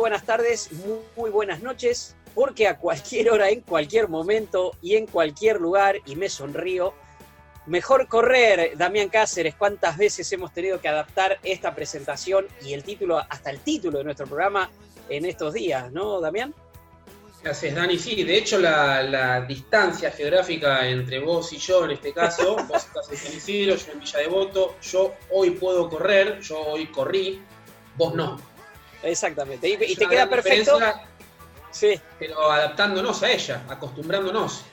Buenas tardes, muy, buenas noches, porque a cualquier hora, en cualquier momento y en cualquier lugar, y me sonrío, mejor correr, Damián Cáceres, cuántas veces hemos tenido que adaptar esta presentación y el título, hasta el título de nuestro programa en estos días, ¿no, Damián? Gracias, Dani. Sí, de hecho la, distancia geográfica entre vos y yo en este caso, vos estás en San Isidro, yo en Villa Devoto, yo hoy puedo correr, yo hoy corrí, vos no. Exactamente. Y, te queda perfecto. Sí. Pero adaptándonos a ella, acostumbrándonos.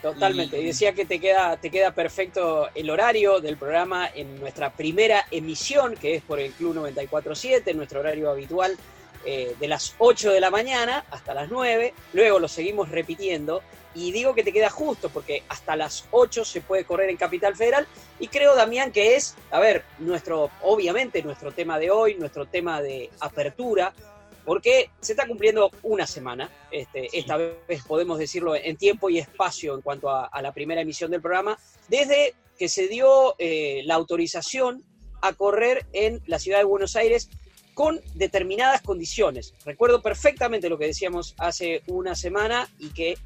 Totalmente. Y, decía que te queda, te queda perfecto el horario del programa en nuestra primera emisión, que es por el Club 947, nuestro horario habitual eh, de las 8 de la mañana hasta las 9. Luego lo seguimos repitiendo y digo que te queda justo porque hasta las 8 se puede correr en Capital Federal y creo, Damián, que es, a ver, nuestro, obviamente nuestro tema de hoy, nuestro tema de apertura, porque se está cumpliendo una semana, este, esta vez podemos decirlo en tiempo y espacio en cuanto a, la primera emisión del programa, desde que se dio eh, la autorización a correr en la ciudad de Buenos Aires con determinadas condiciones. Recuerdo perfectamente lo que decíamos hace una semana y que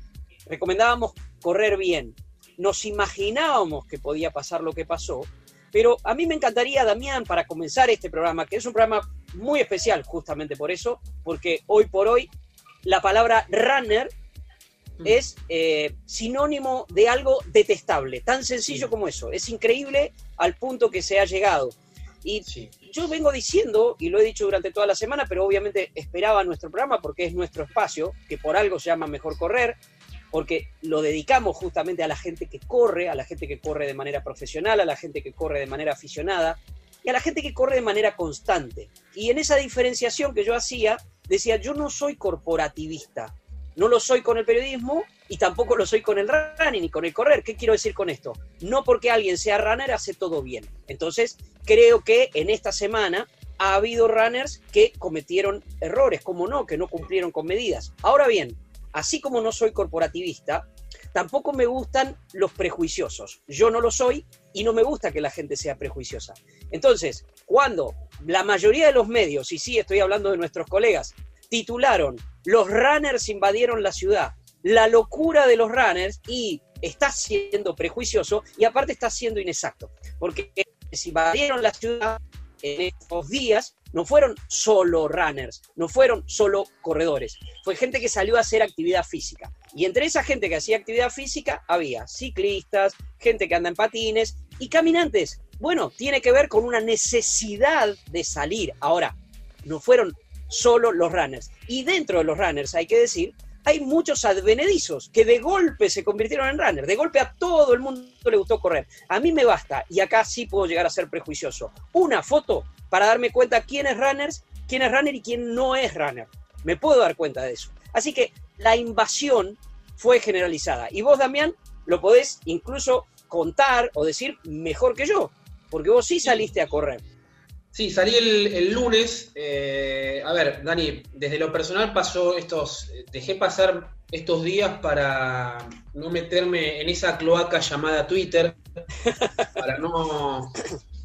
recomendábamos correr bien. Nos imaginábamos que podía pasar lo que pasó, pero a mí me encantaría, Damián, para comenzar este programa, que es un programa muy especial justamente por eso, porque hoy por hoy la palabra runner mm. es eh, sinónimo de algo detestable, tan sencillo como eso. Es increíble al punto que se ha llegado. Y yo vengo diciendo, y lo he dicho durante toda la semana, pero obviamente esperaba nuestro programa porque es nuestro espacio, que por algo se llama Mejor Correr, porque lo dedicamos justamente a la gente que corre, a la gente que corre de manera profesional, a la gente que corre de manera aficionada y a la gente que corre de manera constante. Y en esa diferenciación que yo hacía, decía, yo no soy corporativista, no lo soy con el periodismo y tampoco lo soy con el running ni con el correr. ¿Qué quiero decir con esto? No porque alguien sea runner hace todo bien. Entonces, creo que en esta semana ha habido runners que cometieron errores, como no, que no cumplieron con medidas. Ahora bien, así como no soy corporativista, tampoco me gustan los prejuiciosos. Yo no lo soy y no me gusta que la gente sea prejuiciosa. Entonces, cuando la mayoría de los medios, y sí estoy hablando de nuestros colegas, titularon Los runners invadieron la ciudad, la locura de los runners y está siendo prejuicioso y aparte está siendo inexacto, porque si invadieron la ciudad en estos días no fueron solo runners, no fueron solo corredores, fue gente que salió a hacer actividad física. Y entre esa gente que hacía actividad física había ciclistas, gente que anda en patines y caminantes. Bueno, tiene que ver con una necesidad de salir. Ahora, no fueron solo los runners. Y dentro de los runners, hay que decir, hay muchos advenedizos que de golpe se convirtieron en runners. De golpe a todo el mundo le gustó correr. A mí me basta, y acá sí puedo llegar a ser prejuicioso, una foto para darme cuenta quién es runners, quién es runner y quién no es runner. Me puedo dar cuenta de eso. Así que la invasión fue generalizada. Y vos, Damián, lo podés incluso contar o decir mejor que yo, porque vos sí saliste a correr. Sí, salí el, lunes. Eh, a ver, Dani, desde lo personal pasó estos. Dejé pasar estos días para no meterme en esa cloaca llamada Twitter, para no,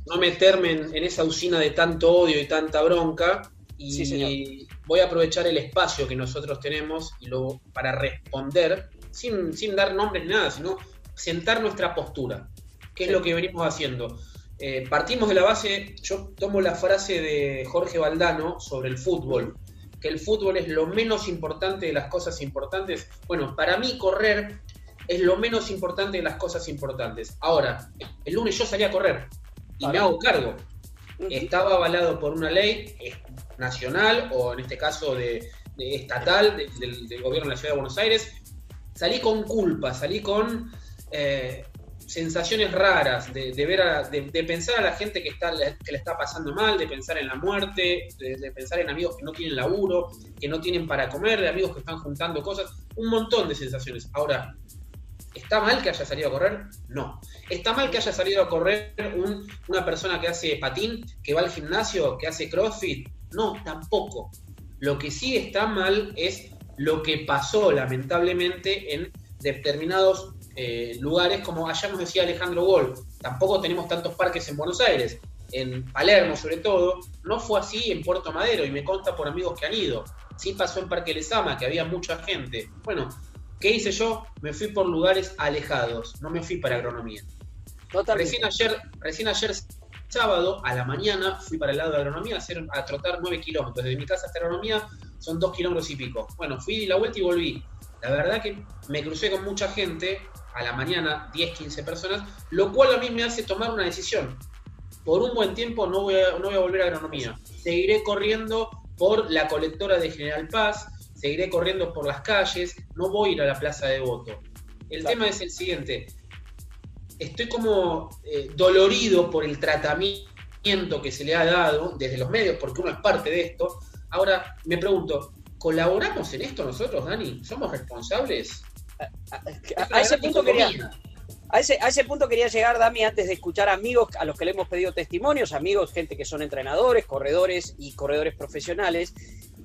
no meterme en, esa usina de tanto odio y tanta bronca. Y voy a aprovechar el espacio que nosotros tenemos y luego para responder, sin, sin dar nombres ni nada, sino sentar nuestra postura, que es lo que venimos haciendo. Eh, partimos de la base, yo tomo la frase de Jorge Valdano sobre el fútbol, que el fútbol es lo menos importante de las cosas importantes. Bueno, para mí correr es lo menos importante de las cosas importantes. Ahora, el lunes yo salí a correr y me hago cargo. Estaba avalado por una ley nacional o en este caso de, estatal del, gobierno de la ciudad de Buenos Aires. Salí con culpa, salí con eh, sensaciones raras de, ver de, pensar a la gente que, está, que le está pasando mal, de pensar en la muerte, de, pensar en amigos que no tienen laburo, que no tienen para comer, de amigos que están juntando cosas, un montón de sensaciones. Ahora, ¿está mal que haya salido a correr? No. ¿Está mal que haya salido a correr una persona que hace patín, que va al gimnasio, que hace crossfit? No, tampoco. Lo que sí está mal es lo que pasó lamentablemente en determinados eh, lugares como allá nos decía Alejandro Gol, tampoco tenemos tantos parques en Buenos Aires, en Palermo sobre todo, no fue así en Puerto Madero y me consta por amigos que han ido. Sí pasó en Parque Lesama, que había mucha gente. Bueno, ¿qué hice yo? Me fui por lugares alejados, no me fui para agronomía. Recién ayer, recién ayer sábado a la mañana fui para el lado de agronomía a, hacer, a trotar 9 kilómetros. Desde mi casa hasta agronomía son 2 kilómetros y pico. Bueno, fui la vuelta y volví. La verdad que me crucé con mucha gente, a la mañana 10, 15 personas, lo cual a mí me hace tomar una decisión. Por un buen tiempo no voy a, no voy a volver a agronomía. Seguiré corriendo por la colectora de General Paz, seguiré corriendo por las calles, no voy a ir a la plaza de voto. El tema es el siguiente. Estoy como eh, dolorido por el tratamiento que se le ha dado desde los medios, porque uno es parte de esto. Ahora me pregunto, ¿colaboramos en esto nosotros, Dani? ¿Somos responsables? A, ese punto quería, a ese, a ese punto quería llegar, Dami, antes de escuchar amigos a los que le hemos pedido testimonios, amigos, gente que son entrenadores, corredores y corredores profesionales.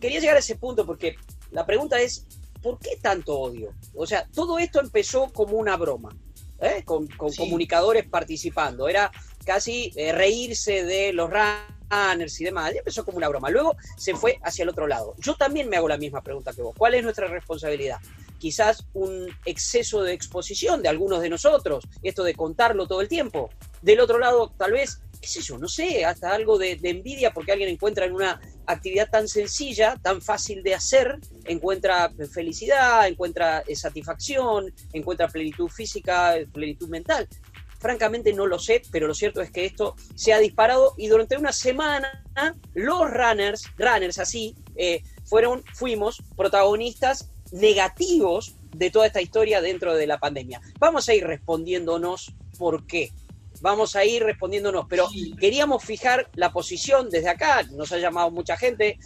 Quería llegar a ese punto porque la pregunta es, ¿por qué tanto odio? O sea, todo esto empezó como una broma, ¿eh? con, comunicadores participando. Era casi eh, reírse de los runners y demás. Y empezó como una broma. Luego se fue hacia el otro lado. Yo también me hago la misma pregunta que vos. ¿Cuál es nuestra responsabilidad? Quizás un exceso de exposición de algunos de nosotros, esto de contarlo todo el tiempo. Del otro lado, tal vez, qué sé yo, no sé, hasta algo de, envidia porque alguien encuentra en una actividad tan sencilla, tan fácil de hacer, encuentra felicidad, encuentra eh, satisfacción, encuentra plenitud física, plenitud mental. Francamente no lo sé, pero lo cierto es que esto se ha disparado y durante una semana los runners, runners así, eh, fueron, fuimos protagonistas negativos de toda esta historia dentro de la pandemia. Vamos a ir respondiéndonos por qué. Vamos a ir respondiéndonos, pero queríamos fijar la posición desde acá. Nos ha llamado mucha gente.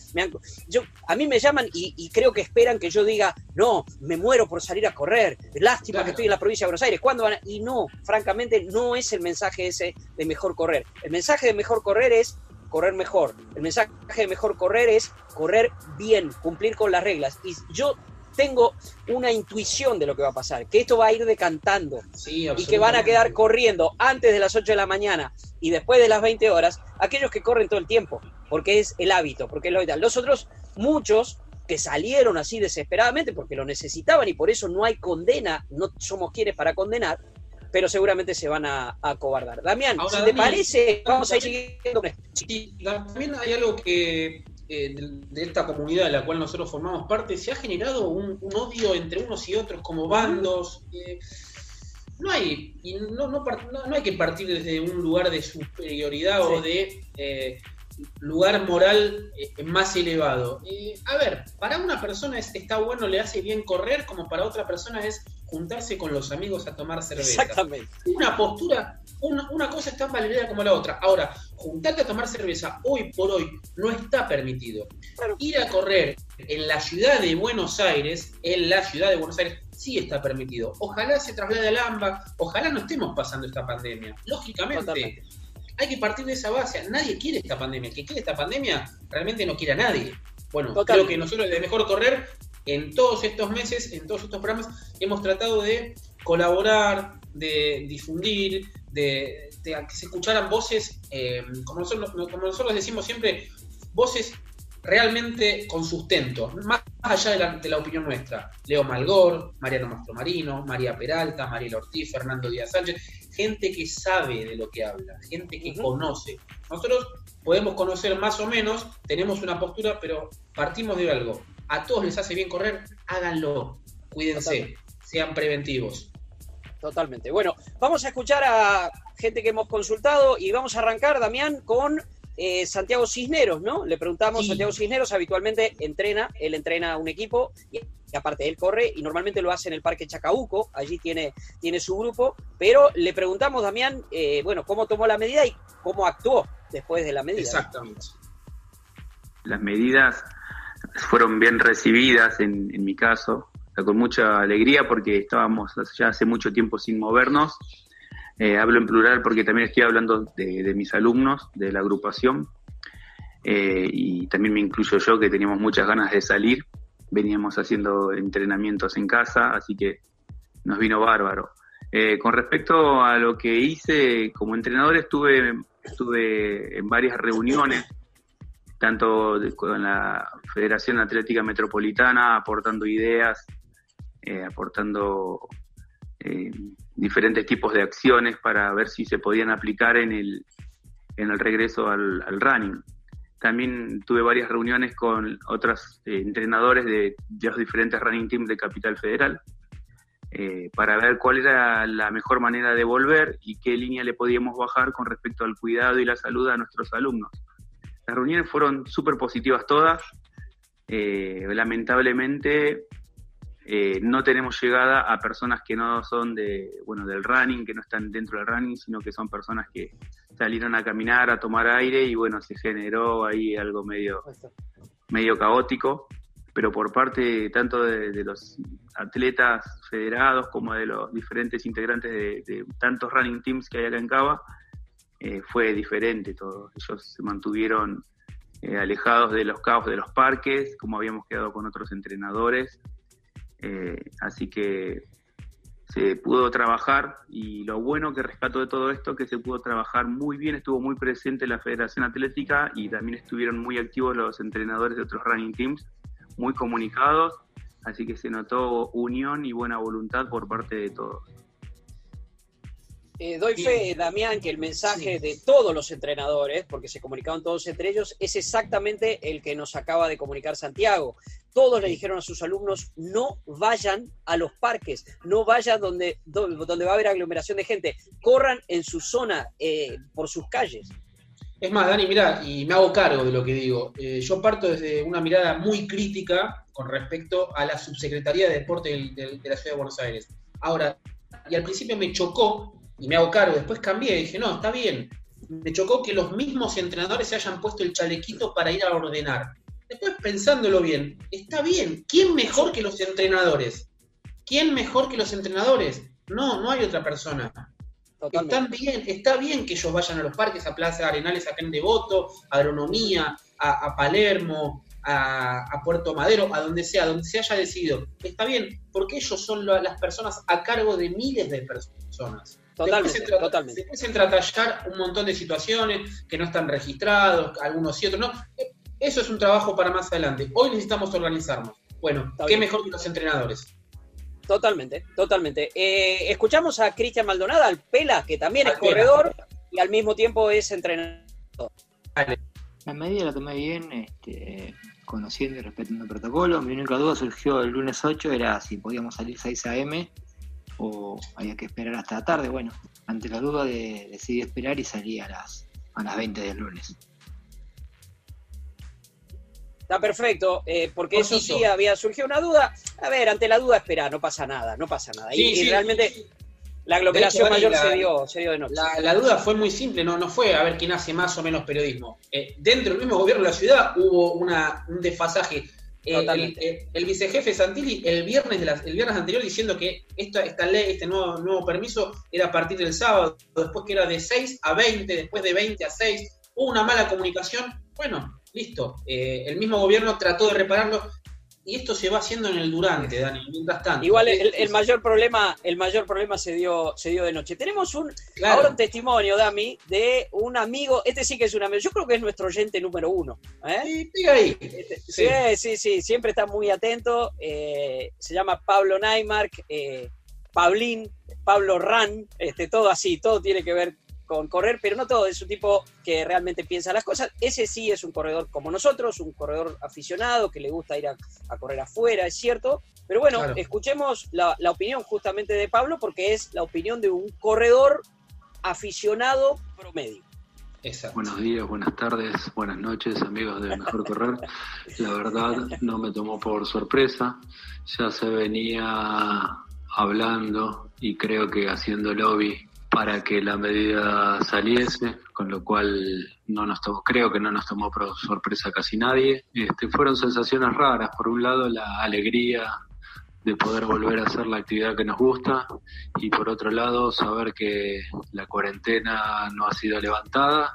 yo, a mí me llaman y, creo que esperan que yo diga, no, me muero por salir a correr. Lástima que estoy en la provincia de Buenos Aires. ¿Cuándo van Y no, francamente, no es el mensaje ese de mejor correr. El mensaje de mejor correr es correr mejor. El mensaje de mejor correr es correr bien, cumplir con las reglas. Y yo tengo una intuición de lo que va a pasar, que esto va a ir decantando y que van a quedar corriendo antes de las 8 de la mañana y después de las 20 horas aquellos que corren todo el tiempo, porque es el hábito, porque es lo ideal. Los otros, muchos que salieron así desesperadamente porque lo necesitaban y por eso no hay condena, no somos quienes para condenar, pero seguramente se van a, acobardar. Damián, si te parece, vamos a ir siguiendo. Sí, también hay algo que eh, de, esta comunidad de la cual nosotros formamos parte, se ha generado un, odio entre unos y otros como bandos. Eh, no hay, y no, no, no, hay que partir desde un lugar de superioridad o de eh, lugar moral más elevado. a ver, para una persona está bueno, le hace bien correr, como para otra persona es juntarse con los amigos a tomar cerveza. Exactamente. Una postura, una, cosa es tan validada como la otra. Ahora, juntarte a tomar cerveza hoy por hoy no está permitido. Ir a correr en la ciudad de Buenos Aires, en la ciudad de Buenos Aires, sí está permitido. Ojalá se traslade al AMBA, ojalá no estemos pasando esta pandemia. Lógicamente, hay que partir de esa base. Nadie quiere esta pandemia. El que quiere esta pandemia realmente no quiere a nadie. Bueno, creo que nosotros de Mejor Correr en todos estos meses, en todos estos programas, hemos tratado de colaborar, de difundir, de, que se escucharan voces, eh, como, nosotros, como nosotros decimos siempre, voces realmente con sustento, más allá de la, opinión nuestra. Leo Malgor, Mariano Mastromarino, María Peralta, Mariela Ortiz, Fernando Díaz Sánchez, gente que sabe de lo que habla, gente que conoce. Nosotros podemos conocer más o menos, tenemos una postura, pero partimos de algo a todos les hace bien correr, háganlo, cuídense, sean preventivos. Totalmente. Bueno, vamos a escuchar a gente que hemos consultado y vamos a arrancar, Damián, con eh, Santiago Cisneros, ¿no? Le preguntamos, Santiago Cisneros habitualmente entrena, él entrena un equipo y, aparte él corre y normalmente lo hace en el Parque Chacabuco, allí tiene, tiene su grupo, pero le preguntamos, Damián, eh, bueno, cómo tomó la medida y cómo actuó después de la medida. Exactamente. Las medidas fueron bien recibidas en, mi caso, con mucha alegría porque estábamos ya hace mucho tiempo sin movernos eh, hablo en plural porque también estoy hablando de, mis alumnos, de la agrupación, eh, y también me incluyo yo que teníamos muchas ganas de salir, veníamos haciendo entrenamientos en casa, así que nos vino bárbaro. Eh, con respecto a lo que hice como entrenador, estuve, estuve en varias reuniones, tanto con la Federación Atlética Metropolitana, aportando ideas, aportando diferentes tipos de acciones para ver si se podían aplicar en el, en el regreso al, running. También tuve varias reuniones con otros eh, entrenadores de, los diferentes running teams de Capital Federal eh, para ver cuál era la mejor manera de volver y qué línea le podíamos bajar con respecto al cuidado y la salud a nuestros alumnos. Las reuniones fueron súper positivas todas. Eh, lamentablemente eh, no tenemos llegada a personas que no son de, bueno, del running, que no están dentro del running, sino que son personas que salieron a caminar, a tomar aire y bueno, se generó ahí algo medio, medio caótico, pero por parte tanto de, los atletas federados como de los diferentes integrantes de, tantos running teams que hay acá en Cava, eh, fue diferente todo. Ellos se mantuvieron eh, alejados de los caos de los parques, como habíamos quedado con otros entrenadores, eh, así que se pudo trabajar y lo bueno que rescato de todo esto es que se pudo trabajar muy bien, estuvo muy presente la Federación Atlética y también estuvieron muy activos los entrenadores de otros running teams, muy comunicados, así que se notó unión y buena voluntad por parte de todos. Eh, doy fe, Damián, que el mensaje de todos los entrenadores, porque se comunicaban todos entre ellos, es exactamente el que nos acaba de comunicar Santiago. Todos le dijeron a sus alumnos, no vayan a los parques, no vayan donde, donde va a haber aglomeración de gente, corran en su zona, eh, por sus calles. Es más, Dani, mira, y me hago cargo de lo que digo. Eh, yo parto desde una mirada muy crítica con respecto a la Subsecretaría de Deporte de la Ciudad de Buenos Aires. Ahora, y al principio me chocó y me hago cargo. Después cambié y dije, no, está bien. Me chocó que los mismos entrenadores se hayan puesto el chalequito para ir a ordenar. Después pensándolo bien, está bien. ¿Quién mejor que los entrenadores? ¿Quién mejor que los entrenadores? No, no hay otra persona. Están bien, está bien que ellos vayan a los parques, a Plaza Arenales, a Pen Devoto, a Agronomía, a, Palermo, a, a, Puerto Madero, a donde sea, donde se haya decidido. Está bien, porque ellos son las personas a cargo de miles de personas. Totalmente, después totalmente. Después entra a tallar un montón de situaciones que no están registrados, algunos y otros no. Eso es un trabajo para más adelante. Hoy necesitamos organizarnos. Bueno, qué mejor que los entrenadores. Totalmente, totalmente. Eh, escuchamos a Cristian Maldonado, al Pela, que también es corredor y al mismo tiempo es entrenador. La medida la tomé bien, este, conociendo y respetando el protocolo. Mi única duda surgió el lunes 8, era si podíamos salir 6 a.m o había que esperar hasta la tarde. Bueno, ante la duda de, decidí esperar y salí a las, a las 20 del lunes. Está perfecto, eh, porque eso sí había surgido una duda. A ver, ante la duda espera, no pasa nada, no pasa nada. y, realmente la aglomeración mayor se, dio, se dio de noche. La, duda fue muy simple, no, no fue a ver quién hace más o menos periodismo. Eh, dentro del mismo gobierno de la ciudad hubo una, un desfasaje eh, el, vicejefe Santilli el viernes, el viernes anterior diciendo que esta, esta ley, este nuevo, nuevo permiso era a partir del sábado, después que era de 6 a 20, después de 20 a 6, hubo una mala comunicación, bueno, listo, eh, el mismo gobierno trató de repararlo, y esto se va haciendo en el durante, Dani, mientras tanto. Igual el, mayor problema, el mayor problema se dio, se dio de noche. Tenemos un ahora un testimonio, Dami, de un amigo, este sí que es un amigo, yo creo que es nuestro oyente número uno. ¿eh? Sí, ahí. Este, sí. sí. sí, siempre está muy atento. Eh, se llama Pablo Neymark, eh, Pablín, Pablo Ran, este, todo así, todo tiene que ver con correr, pero no todo, es un tipo que realmente piensa las cosas. Ese sí es un corredor como nosotros, un corredor aficionado que le gusta ir a, correr afuera, es cierto. Pero bueno, escuchemos la, opinión justamente de Pablo porque es la opinión de un corredor aficionado promedio. Buenos días, buenas tardes, buenas noches, amigos de Mejor Correr. La verdad no me tomó por sorpresa, ya se venía hablando y creo que haciendo lobby para que la medida saliese, con lo cual no nos tomó, creo que no nos tomó por sorpresa casi nadie. Este, fueron sensaciones raras, por un lado la alegría de poder volver a hacer la actividad que nos gusta y por otro lado saber que la cuarentena no ha sido levantada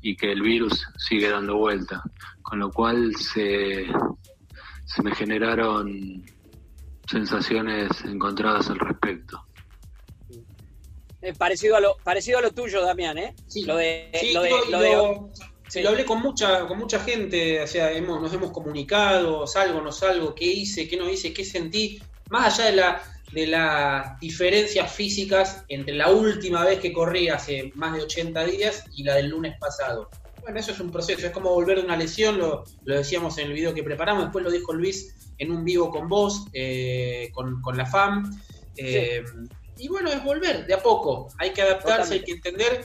y que el virus sigue dando vuelta, con lo cual se, se me generaron sensaciones encontradas al respecto. Eh, parecido a lo parecido a lo tuyo, Damián, ¿eh? Sí, lo de, lo, lo, hablé con mucha con mucha gente, o sea, hemos, nos hemos comunicado, salgo, no salgo, qué hice, qué no hice, qué sentí, más allá de la de las diferencias físicas entre la última vez que corrí hace más de 80 días y la del lunes pasado. Bueno, eso es un proceso, es como volver de una lesión, lo, decíamos en el video que preparamos, después lo dijo Luis en un vivo con vos, eh, con, la FAM. Eh, y bueno, es volver de a poco. Hay que adaptarse, hay que entender.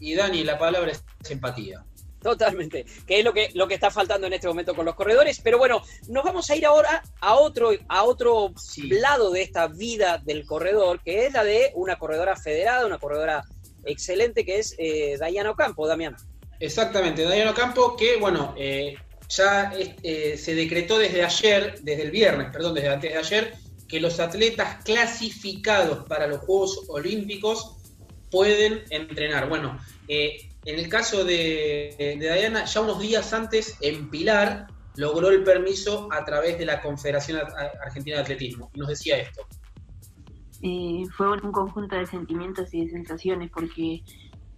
Y Dani, la palabra es empatía. Totalmente, que es lo que, lo que está faltando en este momento con los corredores. Pero bueno, nos vamos a ir ahora a otro, a otro lado de esta vida del corredor, que es la de una corredora federada, una corredora excelente, que es eh, Dayana Ocampo, Damián. Exactamente, Dayana Ocampo, que bueno, eh, ya eh, se decretó desde ayer, desde el viernes, perdón, desde antes de ayer, que los atletas clasificados para los Juegos Olímpicos pueden entrenar. Bueno, eh, en el caso de, de, Diana, ya unos días antes, en Pilar, logró el permiso a través de la Confederación Argentina de Atletismo. Y nos decía esto. Eh, fue un conjunto de sentimientos y de sensaciones porque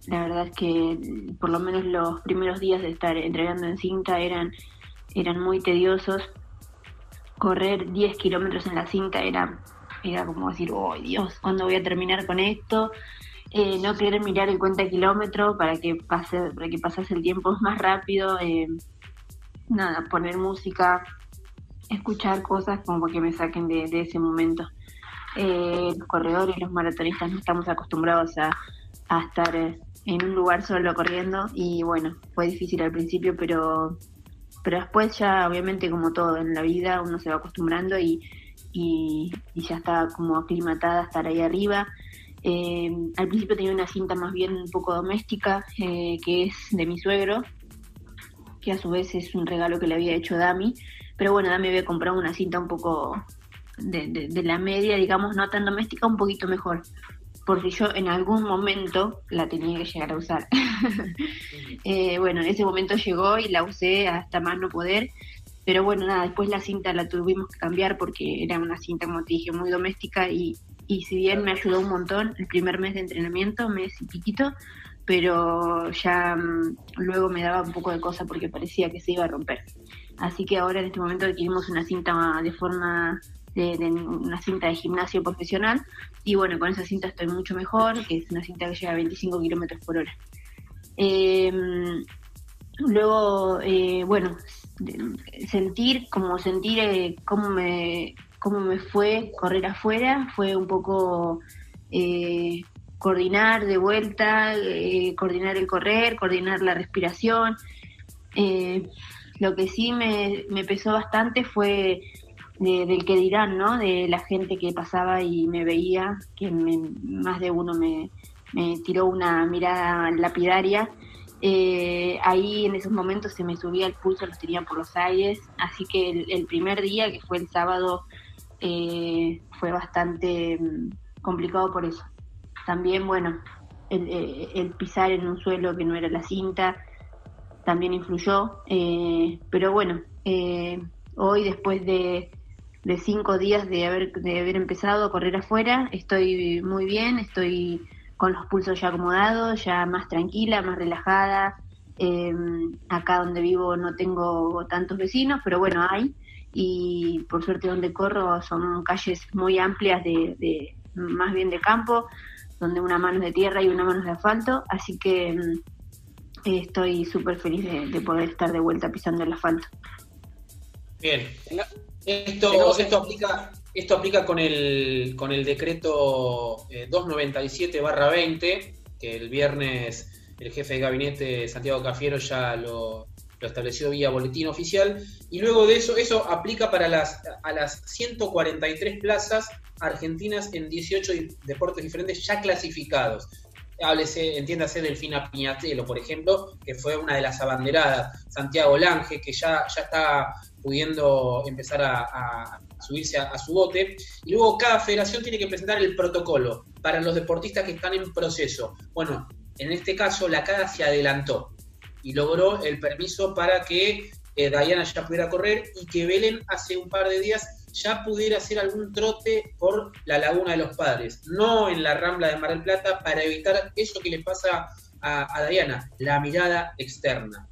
la verdad es que por lo menos los primeros días de estar entrenando en cinta eran, eran muy tediosos correr 10 kilómetros en la cinta era, era como decir, oh Dios, ¿cuándo voy a terminar con esto? Eh, no querer mirar el cuenta kilómetro para que pase, para que pasase el tiempo más rápido, eh, nada, poner música, escuchar cosas como que me saquen de, ese momento. Eh, los corredores, los maratonistas no estamos acostumbrados a, a estar en un lugar solo corriendo y bueno, fue difícil al principio, pero pero después ya obviamente como todo en la vida uno se va acostumbrando y, y, ya está como aclimatada a estar ahí arriba. Eh, al principio tenía una cinta más bien un poco doméstica, eh, que es de mi suegro, que a su vez es un regalo que le había hecho Dami, pero bueno, Dami había comprado una cinta un poco de, de la media, digamos, no tan doméstica, un poquito mejor porque yo en algún momento la tenía que llegar a usar. Eh, bueno, en ese momento llegó y la usé hasta más no poder, pero bueno, nada, después la cinta la tuvimos que cambiar porque era una cinta, como te dije, muy doméstica y, y si bien me ayudó un montón el primer mes de entrenamiento, mes y piquito, pero ya mm, luego me daba un poco de cosa porque parecía que se iba a romper. Así que ahora en este momento adquirimos una cinta de forma de, una cinta de gimnasio profesional y bueno, con esa cinta estoy mucho mejor, que es una cinta que llega a 25 kilómetros por hora. Em, luego, eh, bueno, sentir, como sentir eh, cómo, me, cómo me fue correr afuera, fue un poco eh, coordinar de vuelta, coordinar el correr, coordinar la respiración. lo que sí me, me pesó bastante fue del que dirán, ¿no? De la gente que pasaba y me veía, que más de uno me, tiró una mirada lapidaria. Eh, ahí en esos momentos se me subía el pulso, los tenía por los aires, así que el, primer día, que fue el sábado, eh, fue bastante mm, complicado por eso. También, bueno, el, eh, el, pisar en un suelo que no era la cinta también influyó, pero bueno, hoy después de de cinco días de haber, de haber empezado a correr afuera. Estoy muy bien, estoy con los pulsos ya acomodados, ya más tranquila, más relajada. Em, acá donde vivo no tengo tantos vecinos, pero bueno, hay. Y por suerte donde corro son calles muy amplias de, de más bien de campo, donde una mano es de tierra y una mano es de asfalto, así que mm, estoy súper feliz de, poder estar de vuelta pisando el asfalto. Bien. Esto, esto aplica, esto aplica con el, con el decreto 297-20, eh, que el viernes el jefe de gabinete Santiago Cafiero ya lo, estableció vía boletín oficial. Y luego de eso, eso aplica para las, a las 143 plazas argentinas en 18 deportes diferentes ya clasificados. Háblese, entiéndase Delfina Piñatelo, por ejemplo, que fue una de las abanderadas. Santiago Lange, que ya, ya está pudiendo empezar a, subirse a, su bote. Y luego cada federación tiene que presentar el protocolo para los deportistas que están en proceso. Bueno, en este caso la CADA se adelantó y logró el permiso para que eh, Diana ya pudiera correr y que Belén hace un par de días ya pudiera hacer algún trote por la Laguna de los Padres, no en la Rambla de Mar del Plata, para evitar eso que le pasa a, Diana, la mirada externa,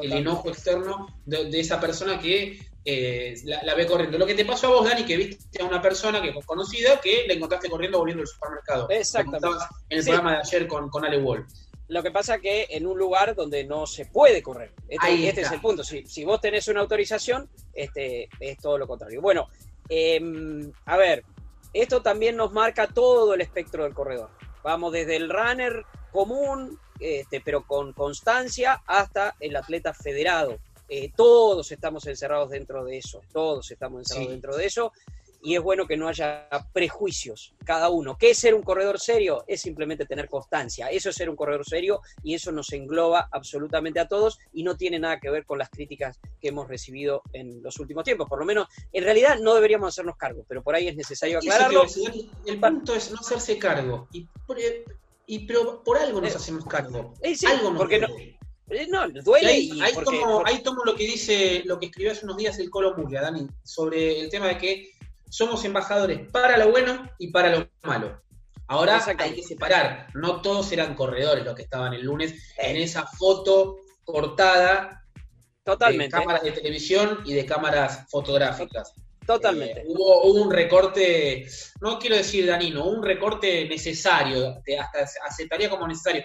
el enojo externo de, esa persona que eh, la, ve corriendo. Lo que te pasó a vos, Dani, que viste a una persona que conocida que la encontraste corriendo volviendo al supermercado. Exactamente. En el programa de ayer con, con Ale Wolf. Lo que pasa que en un lugar donde no se puede correr. Este, este es el punto. Si, si, vos tenés una autorización, este, es todo lo contrario. Bueno, em, a ver, esto también nos marca todo el espectro del corredor. Vamos desde el runner común, este, pero con constancia, hasta el atleta federado. Eh, todos estamos encerrados dentro de eso, todos estamos encerrados dentro de eso y es bueno que no haya prejuicios cada uno. ¿Qué es ser un corredor serio? Es simplemente tener constancia. Eso es ser un corredor serio y eso nos engloba absolutamente a todos y no tiene nada que ver con las críticas que hemos recibido en los últimos tiempos. Por lo menos, en realidad no deberíamos hacernos cargo, pero por ahí es necesario aclararlo. El punto es no hacerse cargo. Y, pero por algo nos eh, hacemos cargo. Eh, algo nos porque eh, no, duele. ahí, ahí, tomo, lo que dice, lo que escribió hace unos días el Colo Muglia, Dani, sobre el tema de que somos embajadores para lo bueno y para lo malo. Ahora hay que separar, no todos eran corredores los que estaban el lunes en esa foto cortada Totalmente. de cámaras de televisión y de cámaras fotográficas. Totalmente. Eh, hubo, un recorte, no quiero decir danino, un recorte necesario, hasta aceptaría como necesario.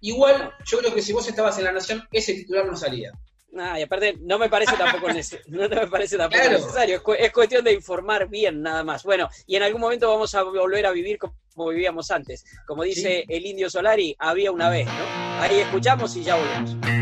Igual, yo creo que si vos estabas en la Nación, ese titular no salía. Ah, y aparte, no me parece tampoco, no me parece tampoco necesario. Es, cuestión de informar bien, nada más. Bueno, y en algún momento vamos a volver a vivir como, vivíamos antes. Como dice el indio Solari, había una vez, ¿no? Ahí escuchamos y ya volvemos.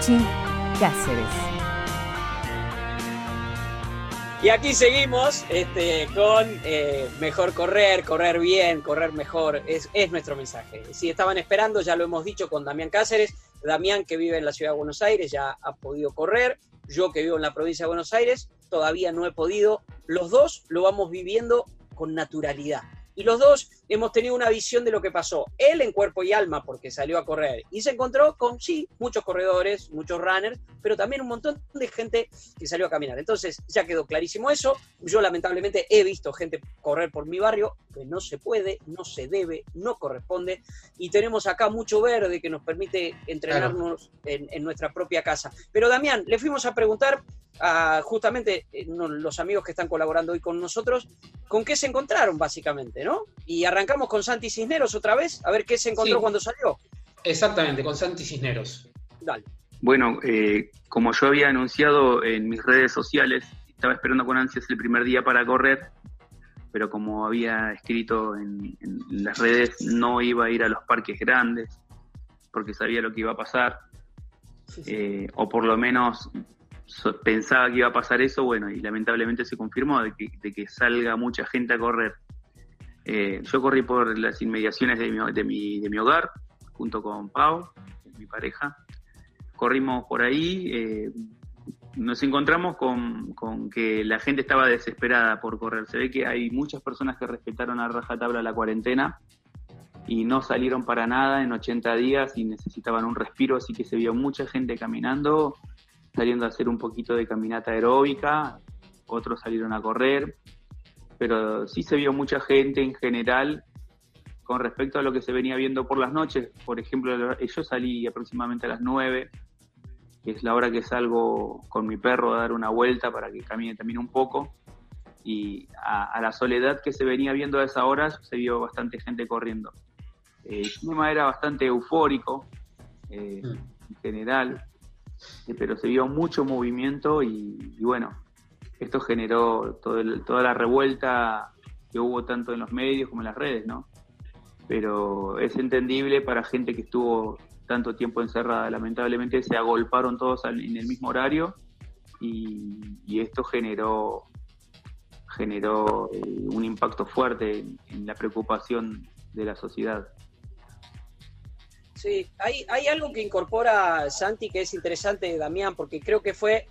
Cáceres. Y aquí seguimos este, con eh, mejor correr, correr bien, correr mejor, es, es, nuestro mensaje. Si estaban esperando, ya lo hemos dicho con Damián Cáceres, Damián que vive en la ciudad de Buenos Aires ya ha podido correr, yo que vivo en la provincia de Buenos Aires todavía no he podido, los dos lo vamos viviendo con naturalidad y los dos hemos tenido una visión de lo que pasó. Él en cuerpo y alma porque salió a correr y se encontró con, sí, muchos corredores, muchos runners, pero también un montón de gente que salió a caminar. Entonces ya quedó clarísimo eso. Yo lamentablemente he visto gente correr por mi barrio, que no se puede, no se debe, no corresponde. Y tenemos acá mucho verde que nos permite entrenarnos en, en nuestra propia casa. Pero Damián, le fuimos a preguntar a justamente eh, los amigos que están colaborando hoy con nosotros, con qué se encontraron básicamente, ¿no? Y arrancamos con Santi Cisneros otra vez, a ver qué se encontró cuando salió. Exactamente, con Santi Cisneros. Dale. Bueno, eh, como yo había anunciado en mis redes sociales, estaba esperando con ansias el primer día para correr, pero como había escrito en, las redes, no iba a ir a los parques grandes, porque sabía lo que iba a pasar, eh, o por lo menos pensaba que iba a pasar eso, bueno, y lamentablemente se confirmó de que, salga mucha gente a correr. Eh, yo corrí por las inmediaciones de mi, de mi, hogar, junto con Pau, mi pareja. Corrimos por ahí, eh, nos encontramos con, que la gente estaba desesperada por correr. Se ve que hay muchas personas que respetaron a rajatabla la cuarentena y no salieron para nada en 80 días y necesitaban un respiro, así que se vio mucha gente caminando saliendo a hacer un poquito de caminata aeróbica, otros salieron a correr, pero sí se vio mucha gente en general con respecto a lo que se venía viendo por las noches. Por ejemplo, yo salí aproximadamente a las 9, que es la hora que salgo con mi perro a dar una vuelta para que camine también un poco. Y a, la soledad que se venía viendo a esa hora se vio bastante gente corriendo. el clima era bastante eufórico eh, mm. en general pero se vio mucho movimiento y, bueno, esto generó toda la revuelta que hubo tanto en los medios como en las redes, ¿no? Pero es entendible para gente que estuvo tanto tiempo encerrada. Lamentablemente se agolparon todos en el mismo horario y, esto generó generó eh, un impacto fuerte en la preocupación de la sociedad. Sí, hay, hay algo que incorpora Santi que es interesante, Damián, porque creo que fue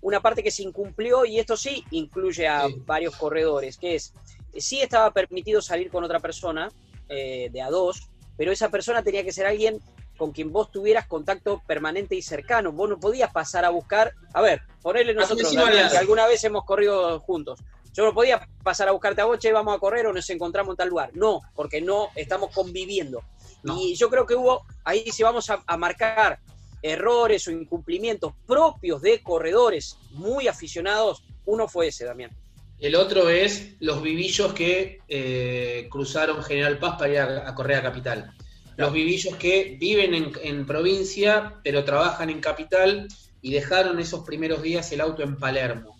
una parte que se incumplió y esto sí incluye a varios corredores, que es, sí estaba permitido salir con otra persona eh, de a dos, pero esa persona tenía que ser alguien con quien vos tuvieras contacto permanente y cercano. Vos no podías pasar a buscar, a ver, ponerle nosotros, que alguna vez hemos corrido juntos. Yo no podía pasar a buscarte a vos, che, vamos a correr o nos encontramos en tal lugar. No, porque no estamos conviviendo. Y yo creo que hubo, ahí si vamos a, marcar errores o incumplimientos propios de corredores muy aficionados, uno fue ese, Damián. El otro es los vivillos que eh, cruzaron General Paz para ir a, a Capital. Los vivillos que viven en, provincia, pero trabajan en Capital y dejaron esos primeros días el auto en Palermo.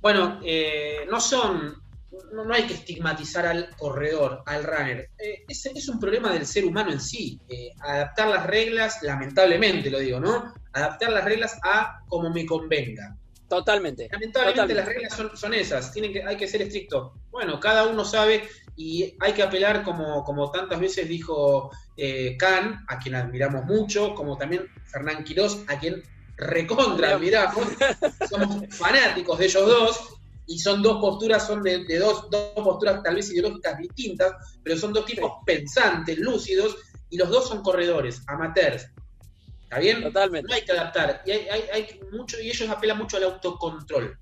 Bueno, eh, no son no, hay que estigmatizar al corredor, al runner. Eh, es, un problema del ser humano en sí. Eh, adaptar las reglas, lamentablemente lo digo, ¿no? Adaptar las reglas a como me convenga. Totalmente. Lamentablemente las reglas son, esas, Tienen que, hay que ser estricto. Bueno, cada uno sabe y hay que apelar, como, como tantas veces dijo eh, Khan, a quien admiramos mucho, como también Fernán Quirós, a quien recontra admiramos. Somos fanáticos de ellos dos y son dos posturas, son de, dos, dos, posturas tal vez ideológicas distintas, pero son dos tipos pensantes, lúcidos, y los dos son corredores, amateurs. ¿Está bien? Totalmente. No hay que adaptar. Y, hay, hay, mucho, y ellos apelan mucho al autocontrol.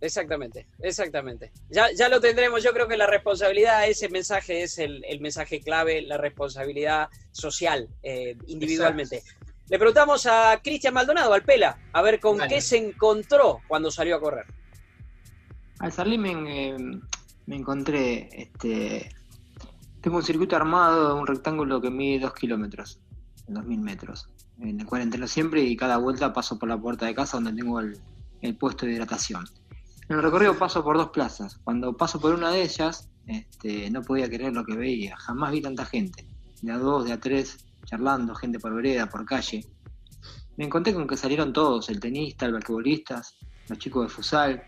Exactamente, exactamente. Ya, ya lo tendremos, yo creo que la responsabilidad, ese mensaje es el, mensaje clave, la responsabilidad social, eh, individualmente. Le preguntamos a Cristian Maldonado, al Pela, a ver con qué se encontró cuando salió a correr. Al salir me, me encontré, este, tengo un circuito armado, un rectángulo que mide 2 kilómetros, 2.000 metros, en el cual entreno siempre y cada vuelta paso por la puerta de casa donde tengo el, puesto de hidratación. En el recorrido paso por dos plazas. Cuando paso por una de ellas, este, no podía creer lo que veía. Jamás vi tanta gente. De a dos, de a tres, charlando, gente por vereda, por calle. Me encontré con que salieron todos, el tenista, el basquetbolistas, los chicos de futsal.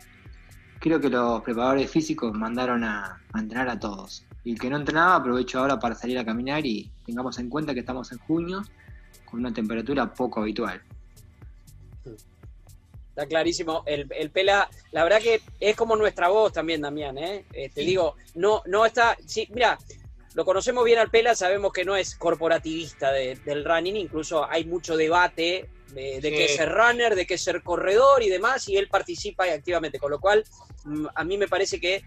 Creo que los preparadores físicos mandaron a, a entrenar a todos. Y el que no entrenaba aprovecho ahora para salir a caminar y tengamos en cuenta que estamos en junio con una temperatura poco habitual. Está clarísimo. El, el, Pela, la verdad que es como nuestra voz también, Damián, ¿eh? eh te digo, no, no está. Sí, mira, lo conocemos bien al Pela, sabemos que no es corporativista del running, incluso hay mucho debate de, de qué es ser runner, de qué es ser corredor y demás, y él participa activamente, con lo cual mm, a mí me parece que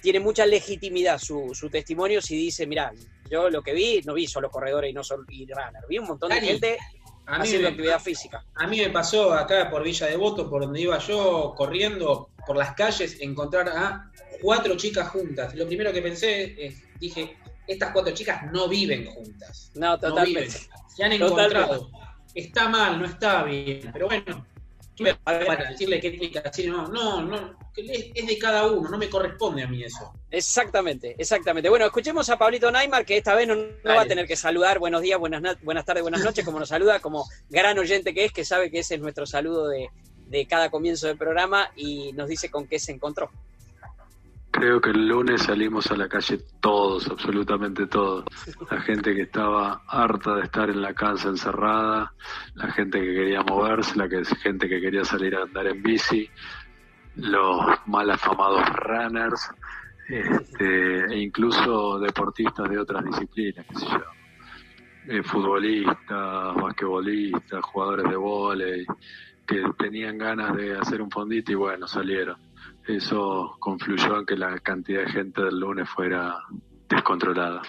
tiene mucha legitimidad su, su testimonio si dice, mira, yo lo que vi, no vi solo corredores y no solo y runner, vi un montón de gente haciendo actividad física. A mí me pasó acá por Villa Devoto, por donde iba yo corriendo por las calles, encontrar a cuatro chicas juntas. Lo primero que pensé es, dije, estas cuatro chicas no viven juntas. No, totalmente. Se han encontrado. Está mal, no está bien. Pero bueno, para decirle qué tiene que decir, no, no, no, es de cada uno, no me corresponde a mí eso. Exactamente, exactamente. Bueno, escuchemos a Pablito Neymar, que esta vez no, va a tener que saludar buenos días, buenas, buenas tardes, buenas noches, como nos saluda, como gran oyente que es, que sabe que ese es nuestro saludo de, de cada comienzo del programa y nos dice con qué se encontró. Creo que el lunes salimos a la calle todos, absolutamente todos. La gente que estaba harta de estar en la casa encerrada, la gente que quería moverse, la gente que quería salir a andar en bici, los mal afamados runners, este, e incluso deportistas de otras disciplinas, qué sé yo. Eh, futbolistas, basquetbolistas, jugadores de vóley, que tenían ganas de hacer un fondito y bueno, salieron eso confluyó en que la cantidad de gente del lunes fuera descontrolada.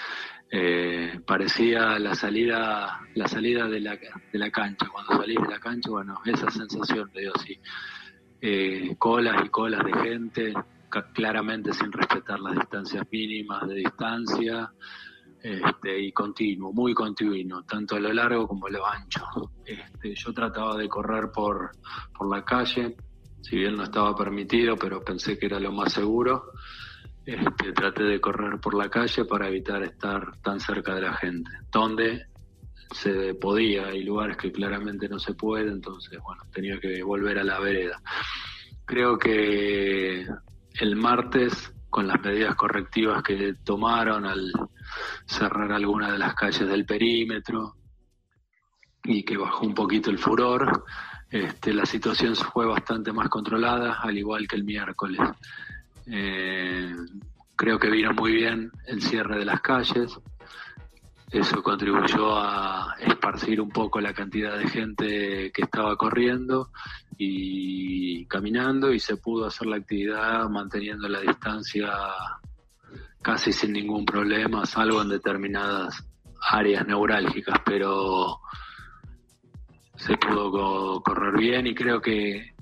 Eh, parecía la salida la salida de la, cancha cuando salís de la cancha bueno esa sensación de Dios sí eh, colas y colas de gente claramente sin respetar las distancias mínimas de distancia este, y continuo, muy continuo, tanto a lo largo como a lo ancho. Este, yo trataba de correr por, por la calle, si bien no estaba permitido, pero pensé que era lo más seguro. Este, traté de correr por la calle para evitar estar tan cerca de la gente, donde se podía, hay lugares que claramente no se puede, entonces bueno, tenía que volver a la vereda. Creo que el martes, con las medidas correctivas que tomaron al cerrar algunas de las calles del perímetro y que bajó un poquito el furor, este, la situación fue bastante más controlada, al igual que el miércoles. Eh, creo que vino muy bien el cierre de las calles. Eso contribuyó a esparcir un poco la cantidad de gente que estaba corriendo y caminando y se pudo hacer la actividad manteniendo la distancia casi sin ningún problema, salvo en determinadas áreas neurálgicas, pero se pudo correr bien y creo que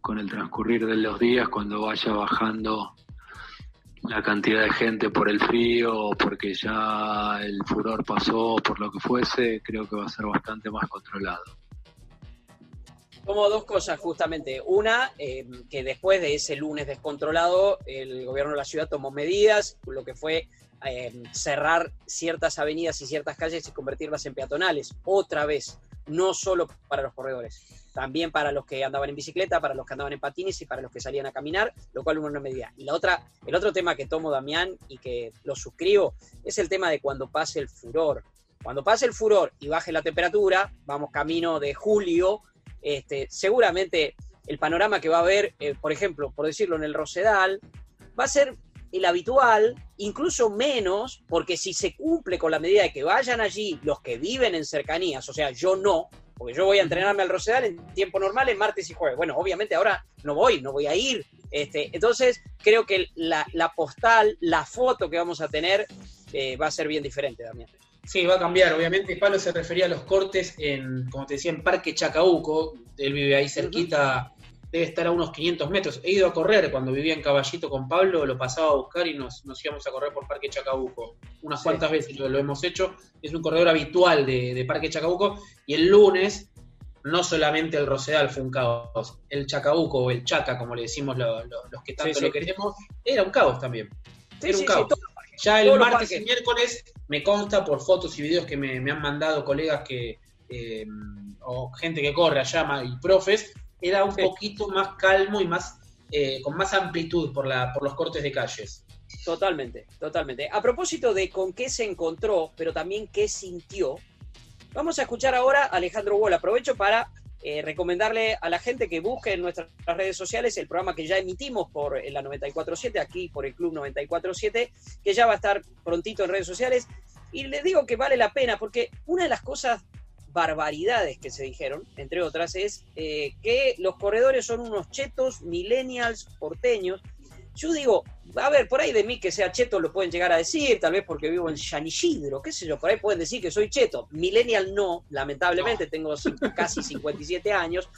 con el transcurrir de los días, cuando vaya bajando la cantidad de gente por el frío porque ya el furor pasó por lo que fuese, creo que va a ser bastante más controlado. Como dos cosas justamente. Una, eh, que después de ese lunes descontrolado, el gobierno de la ciudad tomó medidas, lo que fue eh, cerrar ciertas avenidas y ciertas calles y convertirlas en peatonales. Otra vez, no solo para los corredores, también para los que andaban en bicicleta, para los que andaban en patines y para los que salían a caminar, lo cual uno no medida. Y la otra, el otro tema que tomo Damián y que lo suscribo es el tema de cuando pase el furor. Cuando pase el furor y baje la temperatura, vamos camino de julio, este, seguramente el panorama que va a haber, eh, por ejemplo, por decirlo en el Rosedal, va a ser el habitual, incluso menos, porque si se cumple con la medida de que vayan allí los que viven en cercanías, o sea, yo no, porque yo voy a entrenarme al Rosedal en tiempo normal en martes y jueves. Bueno, obviamente ahora no voy, no voy a ir. Este, entonces, creo que la, postal, la foto que vamos a tener eh, va a ser bien diferente también. Sí, va a cambiar, obviamente. Pablo se refería a los cortes en, como te decía, en Parque Chacabuco. Él vive ahí cerquita debe estar a unos 500 metros. He ido a correr cuando vivía en Caballito con Pablo, lo pasaba a buscar y nos, íbamos a correr por Parque Chacabuco. Unas cuantas veces lo, hemos hecho. Es un corredor habitual de, Parque Chacabuco. Y el lunes, no solamente el Rosedal fue un caos, el Chacabuco o el Chaca, como le decimos los que tanto lo queremos, era un caos también. era un caos. Ya el martes y miércoles me consta por fotos y videos que me, han mandado colegas que eh, o gente que corre allá y profes, era un poquito más calmo y más eh, con más amplitud por, la, por los cortes de calles. Totalmente, totalmente. A propósito de con qué se encontró, pero también qué sintió, vamos a escuchar ahora a Alejandro Wall. Aprovecho para eh, recomendarle a la gente que busque en nuestras redes sociales el programa que ya emitimos por la 947, aquí por el Club 947, que ya va a estar prontito en redes sociales. Y les digo que vale la pena, porque una de las cosas barbaridades que se dijeron, entre otras, es eh, que los corredores son unos chetos millennials porteños. Yo digo, a ver, por ahí de mí que sea cheto lo pueden llegar a decir, tal vez porque vivo en San qué sé yo, por ahí pueden decir que soy cheto. Millennial no, lamentablemente, tengo casi 57 años.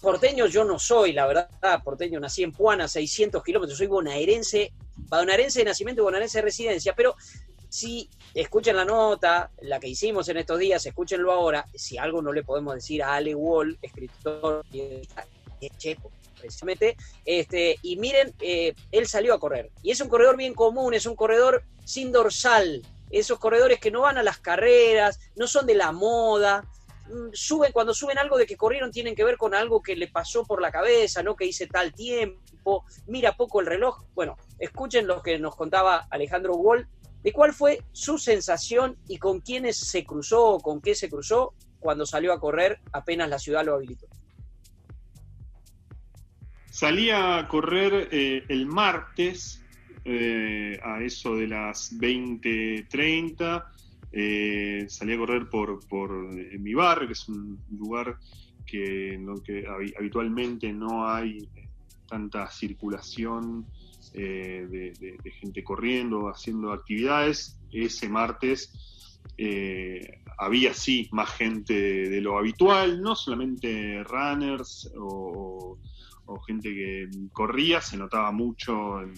Porteño yo no soy, la verdad, porteño nací en Puana, 600 kilómetros, soy bonaerense, bonaerense de nacimiento y bonaerense de residencia, pero si escuchen la nota, la que hicimos en estos días, escúchenlo ahora. Si algo no le podemos decir a Ale Wall, escritor checo, precisamente, este, y miren, eh, él salió a correr. Y es un corredor bien común, es un corredor sin dorsal. Esos corredores que no van a las carreras, no son de la moda, mm, suben, cuando suben algo de que corrieron tienen que ver con algo que le pasó por la cabeza, no que hice tal tiempo, mira poco el reloj. Bueno, escuchen lo que nos contaba Alejandro Wall de cuál fue su sensación y con quiénes se cruzó o con qué se cruzó cuando salió a correr apenas la ciudad lo habilitó. Salí a correr eh, el martes eh, a eso de las 20:30. Eh, salí a correr por, por mi barrio, que es un lugar que, que habitualmente no hay tanta circulación eh, de, gente corriendo, haciendo actividades. Ese martes eh, había sí más gente de, lo habitual, no solamente runners o, gente que corría, se notaba mucho en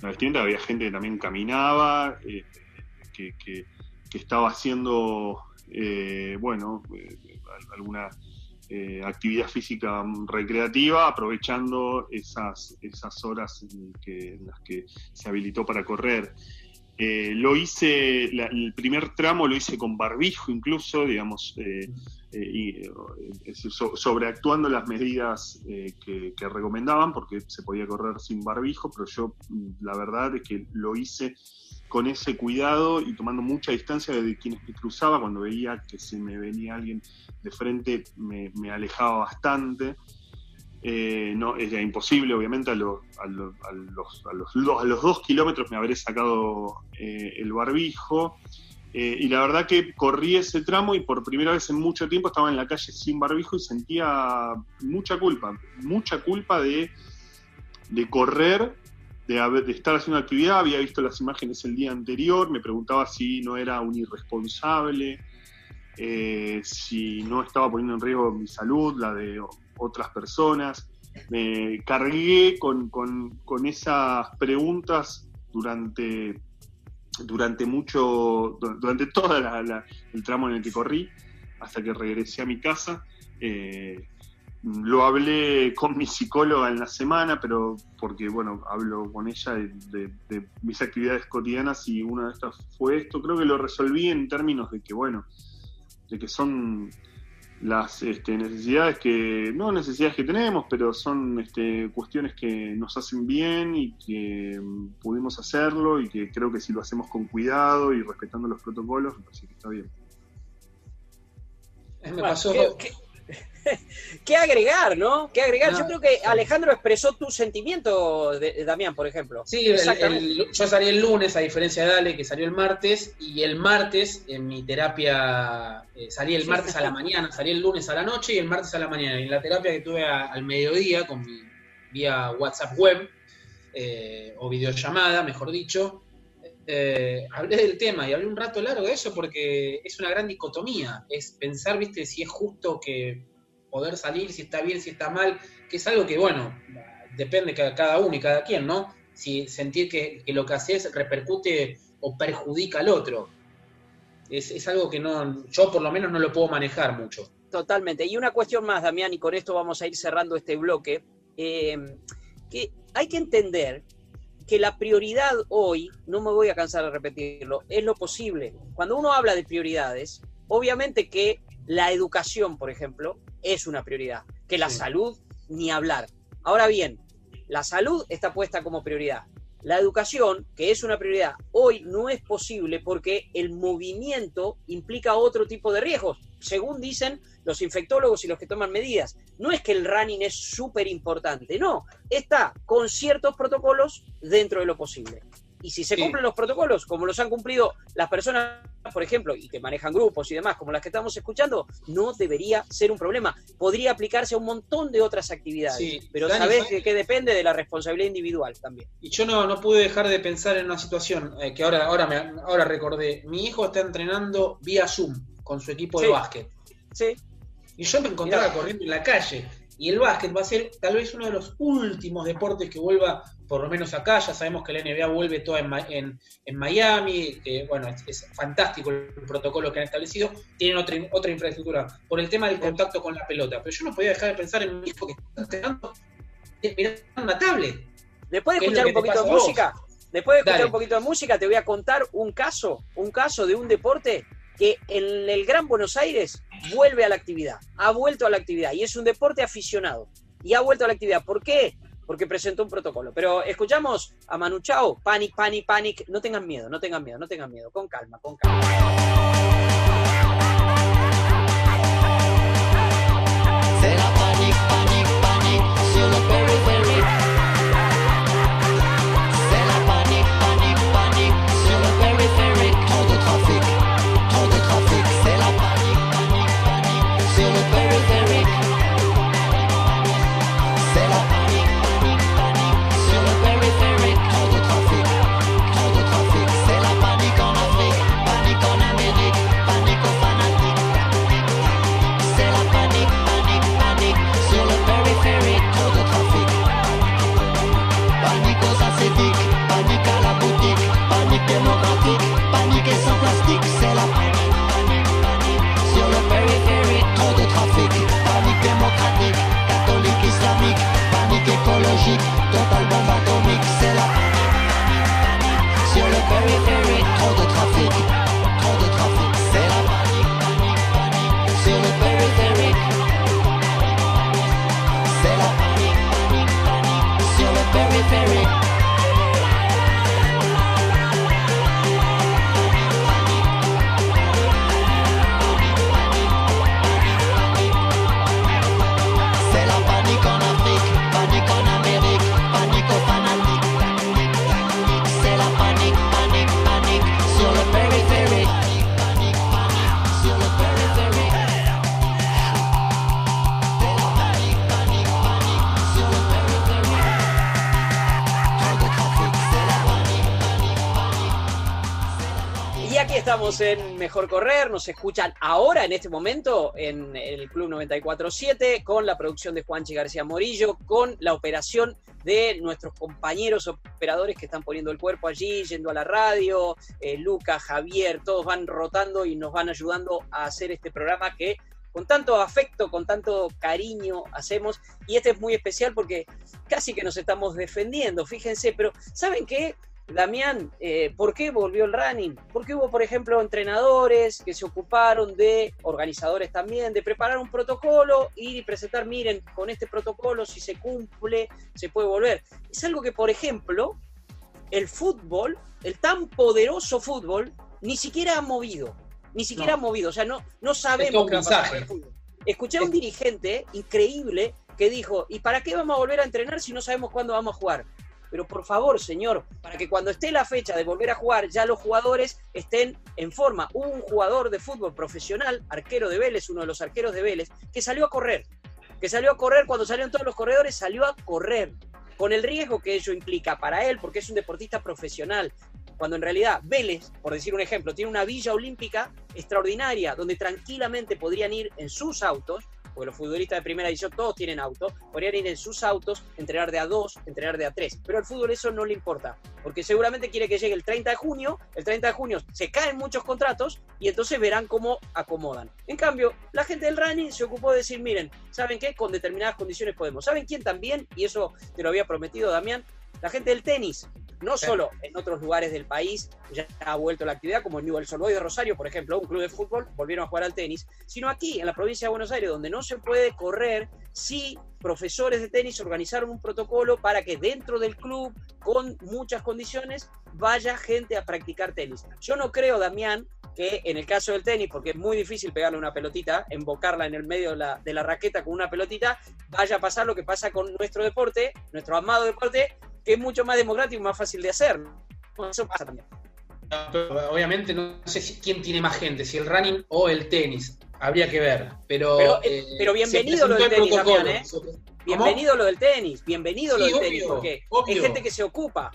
la vestimenta, había gente que también caminaba, eh, que, que, estaba haciendo, bueno, alguna eh, actividad física recreativa, aprovechando esas, esas horas en, las que se habilitó para correr. Eh, lo hice, el primer tramo lo hice con barbijo incluso, digamos, eh, sobreactuando las medidas que, que, recomendaban, porque se podía correr sin barbijo, pero yo mm, la verdad es que lo hice con ese cuidado y tomando mucha distancia de quienes me cruzaba, cuando veía que se me venía alguien de frente, me, alejaba bastante. Eh, no, era imposible, obviamente, a, los, a, los, a, los, dos kilómetros me habré sacado eh, el barbijo. Eh, y la verdad que corrí ese tramo y por primera vez en mucho tiempo estaba en la calle sin barbijo y sentía mucha culpa, mucha culpa de, de correr de, estar haciendo actividad, había visto las imágenes el día anterior, me preguntaba si no era un irresponsable, eh, si no estaba poniendo en riesgo mi salud, la de otras personas. Me cargué con, esas preguntas durante, durante mucho, durante todo el tramo en el que corrí, hasta que regresé a mi casa. Eh, lo hablé con mi psicóloga en la semana, pero porque, bueno, hablo con ella de, mis actividades cotidianas y una de estas fue esto. Creo que lo resolví en términos de que, bueno, de que son las este, necesidades que, no necesidades que tenemos, pero son este, cuestiones que nos hacen bien y que pudimos hacerlo y que creo que si lo hacemos con cuidado y respetando los protocolos, me parece que está bien. Me pasó, ¿Qué agregar, no? ¿Qué agregar? Yo creo que Alejandro expresó tu sentimiento, de, Damián, por ejemplo. Sí, yo salí el lunes, a diferencia de Ale, que salió el martes, y el martes en mi terapia, eh, salí el martes a la mañana, salí el lunes a la noche y el martes a la mañana. Y en la terapia que tuve al mediodía, con mi vía WhatsApp web, eh, o videollamada, mejor dicho, eh, hablé del tema y hablé un rato largo de eso porque es una gran dicotomía. Es pensar, viste, si es justo que poder salir, si está bien, si está mal, que es algo que, bueno, depende de cada uno y cada quien, ¿no? Si sentir que, lo que haces repercute o perjudica al otro. Es, algo que no, yo por lo menos no lo puedo manejar mucho. Totalmente. Y una cuestión más, Damián, y con esto vamos a ir cerrando este bloque, eh, que hay que entender que la prioridad hoy, no me voy a cansar de repetirlo, es lo posible. Cuando uno habla de prioridades, obviamente que la educación, por ejemplo, es una prioridad, que la salud, ni hablar. Ahora bien, la salud está puesta como prioridad. La educación, que es una prioridad, hoy no es posible porque el movimiento implica otro tipo de riesgos, según dicen los infectólogos y los que toman medidas. No es que el running es súper importante, no, está con ciertos protocolos dentro de lo posible. Y si se cumplen los protocolos, como los han cumplido las personas, por ejemplo, y que manejan grupos y demás, como las que estamos escuchando, no debería ser un problema. Podría aplicarse a un montón de otras actividades. pero sabes que, depende de la responsabilidad individual también. Y yo no, no pude dejar de pensar en una situación eh, que ahora, ahora, me, ahora recordé. Mi hijo está entrenando vía Zoom con su equipo de básquet. Sí. Y yo me encontraba corriendo en la calle. Y el básquet va a ser tal vez uno de los últimos deportes que vuelva por lo menos acá, ya sabemos que la NBA vuelve toda en, en, Miami, que bueno, es, fantástico el protocolo que han establecido, tienen otra, otra infraestructura, por el tema del contacto con la pelota, pero yo no podía dejar de pensar en mi hijo que está entrenando mirando una tablet. Después de escuchar un poquito de música, después de escuchar un poquito de música, te voy a contar un caso, un caso de un deporte que en el Gran Buenos Aires vuelve a la actividad, ha vuelto a la actividad y es un deporte aficionado y ha vuelto a la actividad. ¿Por qué? porque presentó un protocolo. Pero escuchamos a Manu Chao, Panic, Panic, Panic. No tengan miedo, no tengan miedo, no tengan miedo. Con calma, con calma. En Mejor Correr, nos escuchan ahora en este momento en el Club 947 con la producción de Juanchi García Morillo, con la operación de nuestros compañeros operadores que están poniendo el cuerpo allí, yendo a la radio, eh, Luca, Javier, todos van rotando y nos van ayudando a hacer este programa que con tanto afecto, con tanto cariño hacemos. Y este es muy especial porque casi que nos estamos defendiendo, fíjense, pero ¿saben qué? Damián, eh, ¿por qué volvió el running? Porque hubo, por ejemplo, entrenadores que se ocuparon de, organizadores también, de preparar un protocolo y presentar, miren, con este protocolo, si se cumple, se puede volver. Es algo que, por ejemplo, el fútbol, el tan poderoso fútbol, ni siquiera ha movido. Ni siquiera ha movido. O sea, no, no sabemos qué va a pasar con el fútbol. Escuché a un dirigente increíble que dijo, ¿y para qué vamos a volver a entrenar si no sabemos cuándo vamos a jugar? Pero por favor, señor, para que cuando esté la fecha de volver a jugar, ya los jugadores estén en forma. Hubo un jugador de fútbol profesional, arquero de Vélez, uno de los arqueros de Vélez, que salió a correr, que salió a correr cuando salieron todos los corredores, salió a correr, con el riesgo que ello implica para él, porque es un deportista profesional, cuando en realidad Vélez, por decir un ejemplo, tiene una villa olímpica extraordinaria, donde tranquilamente podrían ir en sus autos porque los futbolistas de primera división todos tienen auto, podrían ir en sus autos, entrenar de a dos, entrenar de a tres. Pero al fútbol eso no le importa, porque seguramente quiere que llegue el 30 de junio, el 30 de junio se caen muchos contratos y entonces verán cómo acomodan. En cambio, la gente del running se ocupó de decir, miren, ¿saben qué? Con determinadas condiciones podemos. ¿Saben quién también? Y eso te lo había prometido Damián, la gente del tenis. No solo en otros lugares del país, ya ha vuelto la actividad, como en Newell's Old de Rosario, por ejemplo, un club de fútbol, volvieron a jugar al tenis, sino aquí, en la provincia de Buenos Aires, donde no se puede correr, sí profesores de tenis organizaron un protocolo para que dentro del club, con muchas condiciones, vaya gente a practicar tenis. Yo no creo, Damián, que en el caso del tenis, porque es muy difícil pegarle una pelotita, embocarla en el medio de la, de la raqueta con una pelotita, vaya a pasar lo que pasa con nuestro deporte, nuestro amado deporte, es mucho más democrático y más fácil de hacer. Eso pasa también. obviamente no sé quién tiene más gente, si el running o el tenis. Habría que ver. Pero, pero, eh, bienvenido lo del tenis ¿eh? Bienvenido lo del tenis, bienvenido lo del tenis, porque hay gente que se ocupa.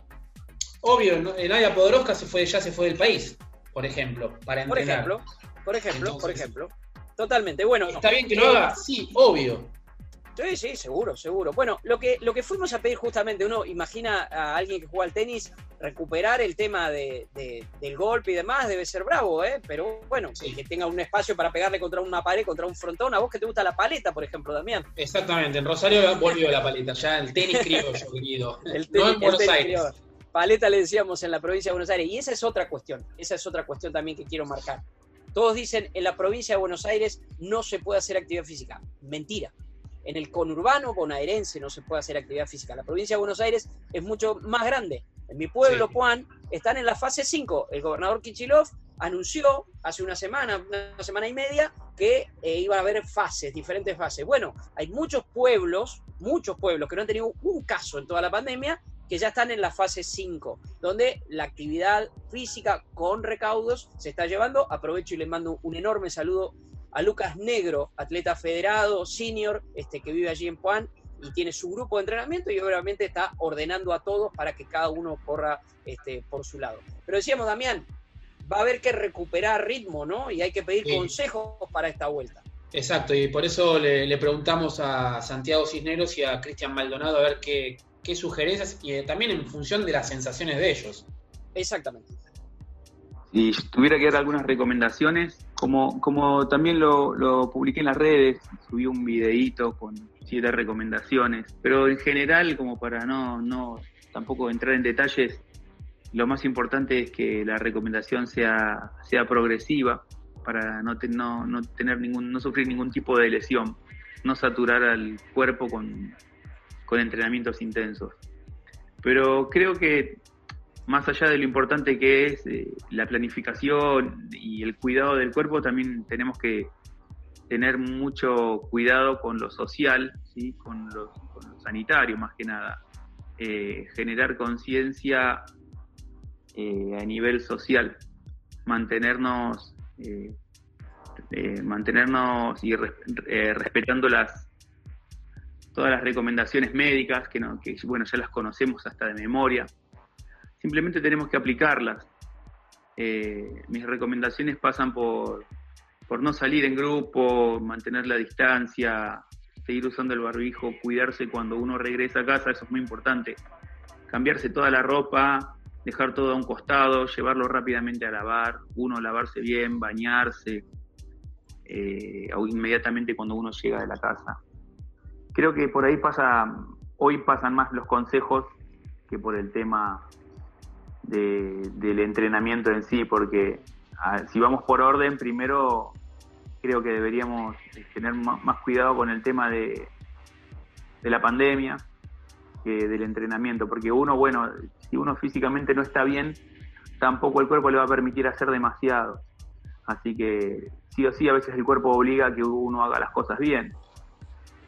Obvio, Nadia Podoroska se fue, ya se fue del país, por ejemplo, para entrenar. Por ejemplo, por ejemplo, por ejemplo. Totalmente. Bueno. Está bien que lo haga, sí, obvio. Sí, sí, seguro, seguro. Bueno, lo que, lo que fuimos a pedir justamente, uno imagina a alguien que juega al tenis recuperar el tema de, del golpe y demás, debe ser bravo, ¿eh? Pero bueno, que tenga un espacio para pegarle contra una pared, contra un frontón. A vos que te gusta la paleta, por ejemplo, Damián. Exactamente, en Rosario volvió la paleta, ya el tenis criollo, querido. El tenis, no en Buenos Aires. Paleta le decíamos en la provincia de Buenos Aires. Y esa es otra cuestión, esa es otra cuestión también que quiero marcar. Todos dicen, en la provincia de Buenos Aires no se puede hacer actividad física. Mentira en el conurbano bonaerense no se puede hacer actividad física. La provincia de Buenos Aires es mucho más grande. En mi pueblo, Juan, están en la fase 5. El gobernador Kichilov anunció hace una semana, una semana y media, que eh, iba a haber fases, diferentes fases. Bueno, hay muchos pueblos, muchos pueblos que no han tenido un caso en toda la pandemia, que ya están en la fase 5, donde la actividad física con recaudos se está llevando. Aprovecho y le mando un enorme saludo a Lucas Negro, atleta federado, senior, este, que vive allí en Juan y tiene su grupo de entrenamiento y obviamente está ordenando a todos para que cada uno corra este, por su lado. Pero decíamos, Damián, va a haber que recuperar ritmo, ¿no? Y hay que pedir consejos para esta vuelta. Exacto, y por eso le, preguntamos a Santiago Cisneros y a Cristian Maldonado a ver qué, qué sugerencias y también en función de las sensaciones de ellos. Exactamente. Si tuviera que dar algunas recomendaciones, como, como también lo, lo publiqué en las redes, subí un videíto con siete recomendaciones, pero en general, como para no, no tampoco entrar en detalles, lo más importante es que la recomendación sea, sea progresiva para no, no, no, tener ningún, no sufrir ningún tipo de lesión, no saturar al cuerpo con, con entrenamientos intensos. Pero creo que más allá de lo importante que es eh, la planificación y el cuidado del cuerpo, también tenemos que tener mucho cuidado con lo social, ¿sí? con, lo sanitario más que nada. Eh, generar conciencia eh, a nivel social, mantenernos, mantenernos y respetando las todas las recomendaciones médicas que, no, que bueno ya las conocemos hasta de memoria simplemente tenemos que aplicarlas. Eh, mis recomendaciones pasan por, por no salir en grupo, mantener la distancia, seguir usando el barbijo, cuidarse cuando uno regresa a casa, eso es muy importante. Cambiarse toda la ropa, dejar todo a un costado, llevarlo rápidamente a lavar, uno lavarse bien, bañarse, eh, inmediatamente cuando uno llega de la casa. Creo que por ahí pasa, hoy pasan más los consejos que por el tema del entrenamiento en sí, porque si vamos por orden, primero creo que deberíamos tener más, cuidado con el tema de, de la pandemia que del entrenamiento, porque uno, bueno, si uno físicamente no está bien, tampoco el cuerpo le va a permitir hacer demasiado. Así que sí o sí, a veces el cuerpo obliga a que uno haga las cosas bien.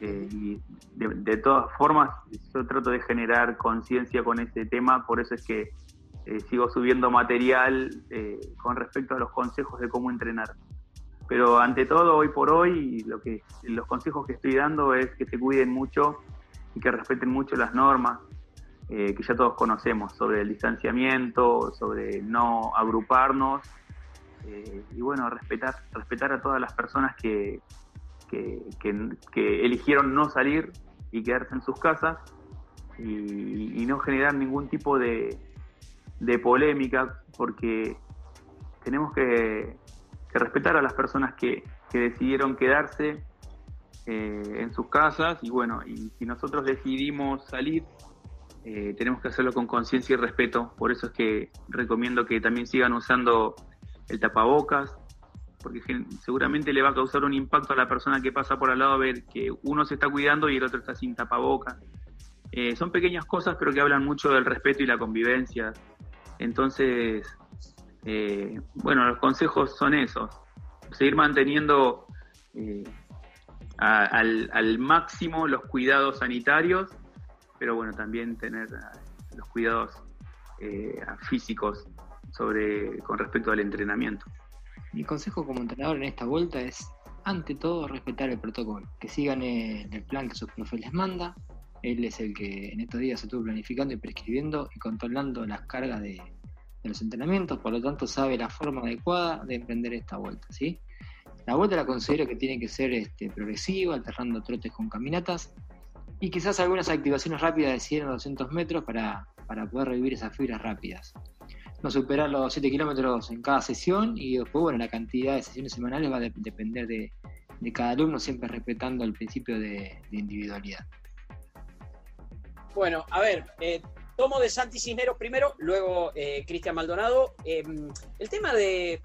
Eh, y de, de, todas formas, yo trato de generar conciencia con ese tema, por eso es que eh, sigo subiendo material eh, con respecto a los consejos de cómo entrenar. Pero ante todo, hoy por hoy, lo que, los consejos que estoy dando es que se cuiden mucho y que respeten mucho las normas eh, que ya todos conocemos sobre el distanciamiento, sobre no agruparnos y bueno, respetar, respetar a todas las personas que, que, que, eligieron no salir y quedarse en sus casas y no generar ningún tipo de, de polémica, porque tenemos que, respetar a las personas que, decidieron quedarse eh, en sus casas y bueno, y si nosotros decidimos salir, eh, tenemos que hacerlo con conciencia y respeto. Por eso es que recomiendo que también sigan usando el tapabocas, porque seguramente le va a causar un impacto a la persona que pasa por al lado a ver que uno se está cuidando y el otro está sin tapabocas. Eh, son pequeñas cosas, pero que hablan mucho del respeto y la convivencia. Entonces, eh, bueno, los consejos son esos. Seguir manteniendo eh, al, máximo los cuidados sanitarios, pero bueno, también tener los cuidados físicos sobre, con respecto al entrenamiento. Mi consejo como entrenador en esta vuelta es, ante todo, respetar el protocolo, que sigan el plan que su profe les manda. Él es el que en estos días se estuvo planificando y prescribiendo y controlando las cargas de, los entrenamientos, por lo tanto sabe la forma adecuada de emprender esta vuelta. ¿sí? La vuelta la considero que tiene que ser este, progresiva, alternando trotes con caminatas y quizás algunas activaciones rápidas de 100 o 200 metros para, para poder revivir esas fibras rápidas no superar los 7 kilómetros en cada sesión y después, bueno, la cantidad de sesiones semanales va a depender de, cada alumno, siempre respetando el principio de, individualidad. Bueno, a ver, eh, tomo de Santi Cisneros primero, luego eh, Cristian Maldonado. Em, el tema de,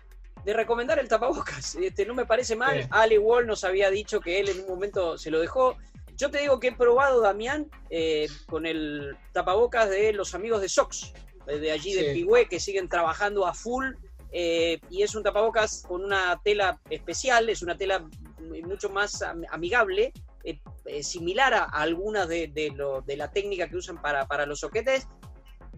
recomendar el tapabocas, este, no me parece mal. Ale Wall nos había dicho que él en un momento se lo dejó. Yo te digo que he probado, Damián, eh, con el tapabocas de los amigos de Sox de allí de Pigüé, que siguen trabajando a full. Eh, y es un tapabocas con una tela especial, es una tela mucho más amigable, eh, eh, similar a, algunas de, de, la técnica que usan para, para los soquetes.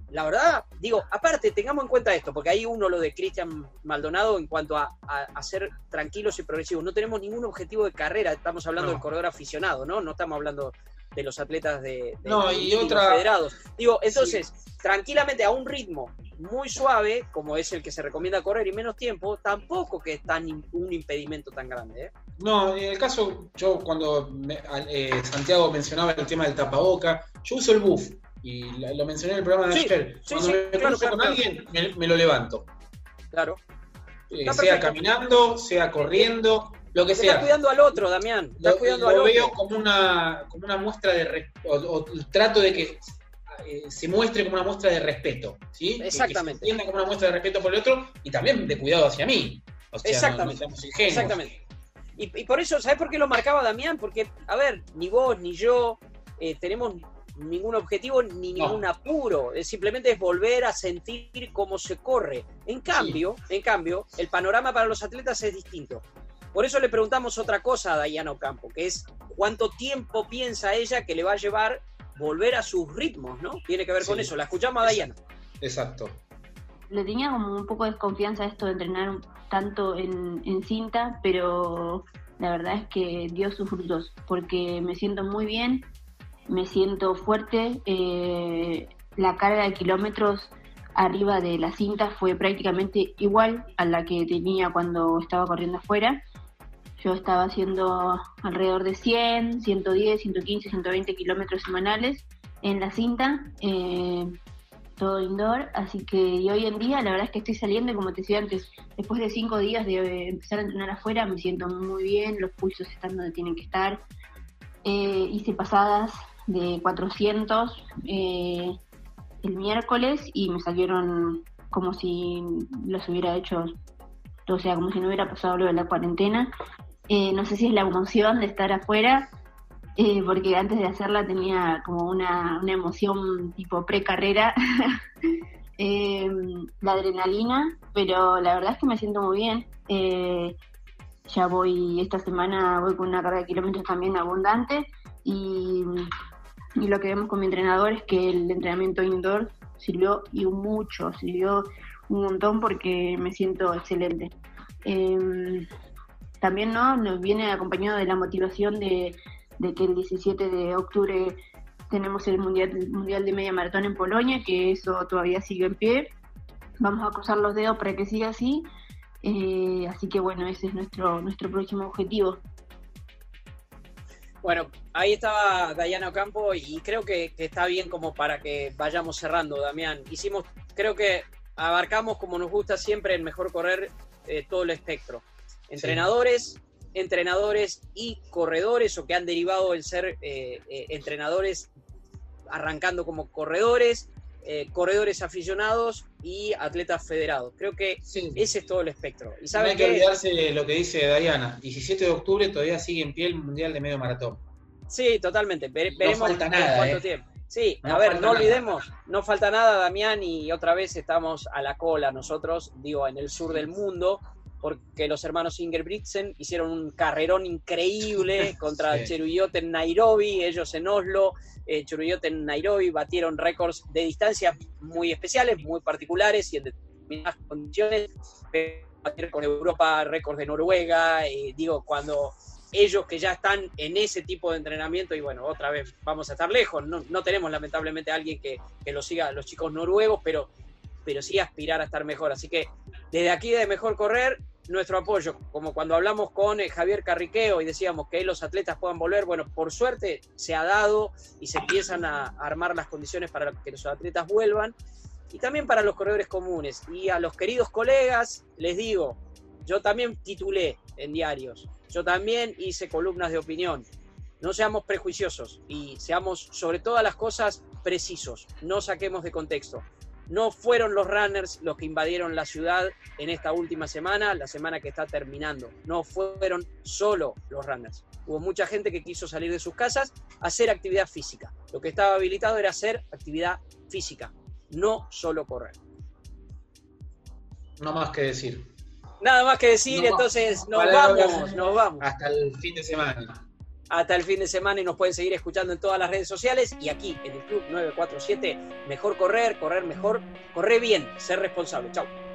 La verdad, digo, aparte, tengamos en cuenta esto, porque hay uno lo de Cristian Maldonado en cuanto a, a, ser tranquilos y progresivos. No tenemos ningún objetivo de carrera, estamos hablando del corredor aficionado, ¿no? No estamos hablando de los atletas de, no, y otra... federados. Digo, entonces, tranquilamente a un ritmo muy suave, como es el que se recomienda correr y menos tiempo, tampoco que es tan un impedimento tan grande. ¿eh? No, en el caso, yo cuando eh, Santiago mencionaba el tema del tapaboca, yo uso el buff y lo mencioné en el programa de ayer. cuando me con alguien, me, lo levanto. Claro. Eh, sea caminando, sea corriendo, lo que sea. Estás cuidando al otro, Damián. Estás lo, cuidando lo veo como una, como una muestra de. O, trato de que eh, se muestre como una muestra de respeto. ¿sí? Exactamente. Que, se como una muestra de respeto por el otro y también de cuidado hacia mí. Exactamente. Exactamente. Y, por eso, ¿sabes por qué lo marcaba Damián? Porque, a ver, ni vos ni yo eh, tenemos ningún objetivo ni ningún apuro. Es simplemente es volver a sentir cómo se corre. En cambio, en cambio, el panorama para los atletas es distinto. Por eso le preguntamos otra cosa a Dayana Ocampo, que es cuánto tiempo piensa ella que le va a llevar volver a sus ritmos, ¿no? Tiene que ver con eso. La escuchamos a Dayana. Exacto. Le tenía como un poco de desconfianza esto de entrenar tanto en, cinta, pero la verdad es que dio sus frutos, porque me siento muy bien, me siento fuerte, eh, la carga de kilómetros arriba de la cinta fue prácticamente igual a la que tenía cuando estaba corriendo afuera. Yo estaba haciendo alrededor de 100, 110, 115, 120 kilómetros semanales en la cinta, eh, todo indoor. Así que y hoy en día la verdad es que estoy saliendo, como te decía antes, después de cinco días de empezar a entrenar afuera, me siento muy bien, los pulsos están donde tienen que estar. Eh, hice pasadas de 400 eh, el miércoles y me salieron como si los hubiera hecho, o sea, como si no hubiera pasado lo de la cuarentena. Eh, no sé si es la emoción de estar afuera, eh, porque antes de hacerla tenía como una, emoción tipo pre-carrera, eh, la adrenalina, pero la verdad es que me siento muy bien. ya voy, esta semana voy con una carga de kilómetros también abundante y, y lo que vemos con mi entrenador es que el entrenamiento indoor sirvió y mucho, sirvió un montón porque me siento excelente también ¿no? nos viene acompañado de la motivación de, que el 17 de octubre tenemos el mundial, mundial de media maratón en Polonia, que eso todavía sigue en pie. Vamos a cruzar los dedos para que siga así. Eh, así que bueno, ese es nuestro, nuestro próximo objetivo. Bueno, ahí estaba Dayana Ocampo y creo que, está bien como para que vayamos cerrando, Damián. Hicimos, creo que abarcamos como nos gusta siempre el mejor correr eh, todo el espectro entrenadores, entrenadores y corredores o que han derivado en ser eh, eh, entrenadores arrancando como corredores, eh, corredores aficionados y atletas federados. Creo que ese es todo el espectro. Y saben no hay que olvidarse de lo que dice Dayana. 17 de octubre todavía sigue en pie el Mundial de Medio Maratón. Sí, totalmente. veremos cuánto eh. tiempo. Sí, a ver, no olvidemos, no falta nada, Damián, y otra vez estamos a la cola nosotros, digo, en el sur del mundo, porque los hermanos Ingebrigtsen hicieron un carrerón increíble contra sí. en Nairobi, ellos en Oslo, eh, en Nairobi batieron récords de distancia muy especiales, muy particulares y en determinadas condiciones, batieron con Europa récords de Noruega, eh, digo, cuando ellos que ya están en ese tipo de entrenamiento, y bueno, otra vez vamos a estar lejos, no, tenemos lamentablemente a alguien que, que lo siga, los chicos noruegos, pero pero sí aspirar a estar mejor. Así que desde aquí de Mejor Correr, nuestro apoyo, como cuando hablamos con eh, Javier Carriqueo y decíamos que los atletas puedan volver, bueno, por suerte se ha dado y se empiezan a armar las condiciones para que los atletas vuelvan y también para los corredores comunes. Y a los queridos colegas les digo, yo también titulé en diarios, yo también hice columnas de opinión. No seamos prejuiciosos y seamos sobre todas las cosas precisos, no saquemos de contexto. No fueron los runners los que invadieron la ciudad en esta última semana, la semana que está terminando. No fueron solo los runners. Hubo mucha gente que quiso salir de sus casas a hacer actividad física. Lo que estaba habilitado era hacer actividad física, no solo correr. No más que decir. Nada más que decir, entonces nos vamos, nos vamos. Hasta el fin de semana hasta el fin de semana y nos pueden seguir escuchando en todas las redes sociales y aquí en el Club 947. Mejor correr, correr mejor, correr bien, ser responsable. Chao.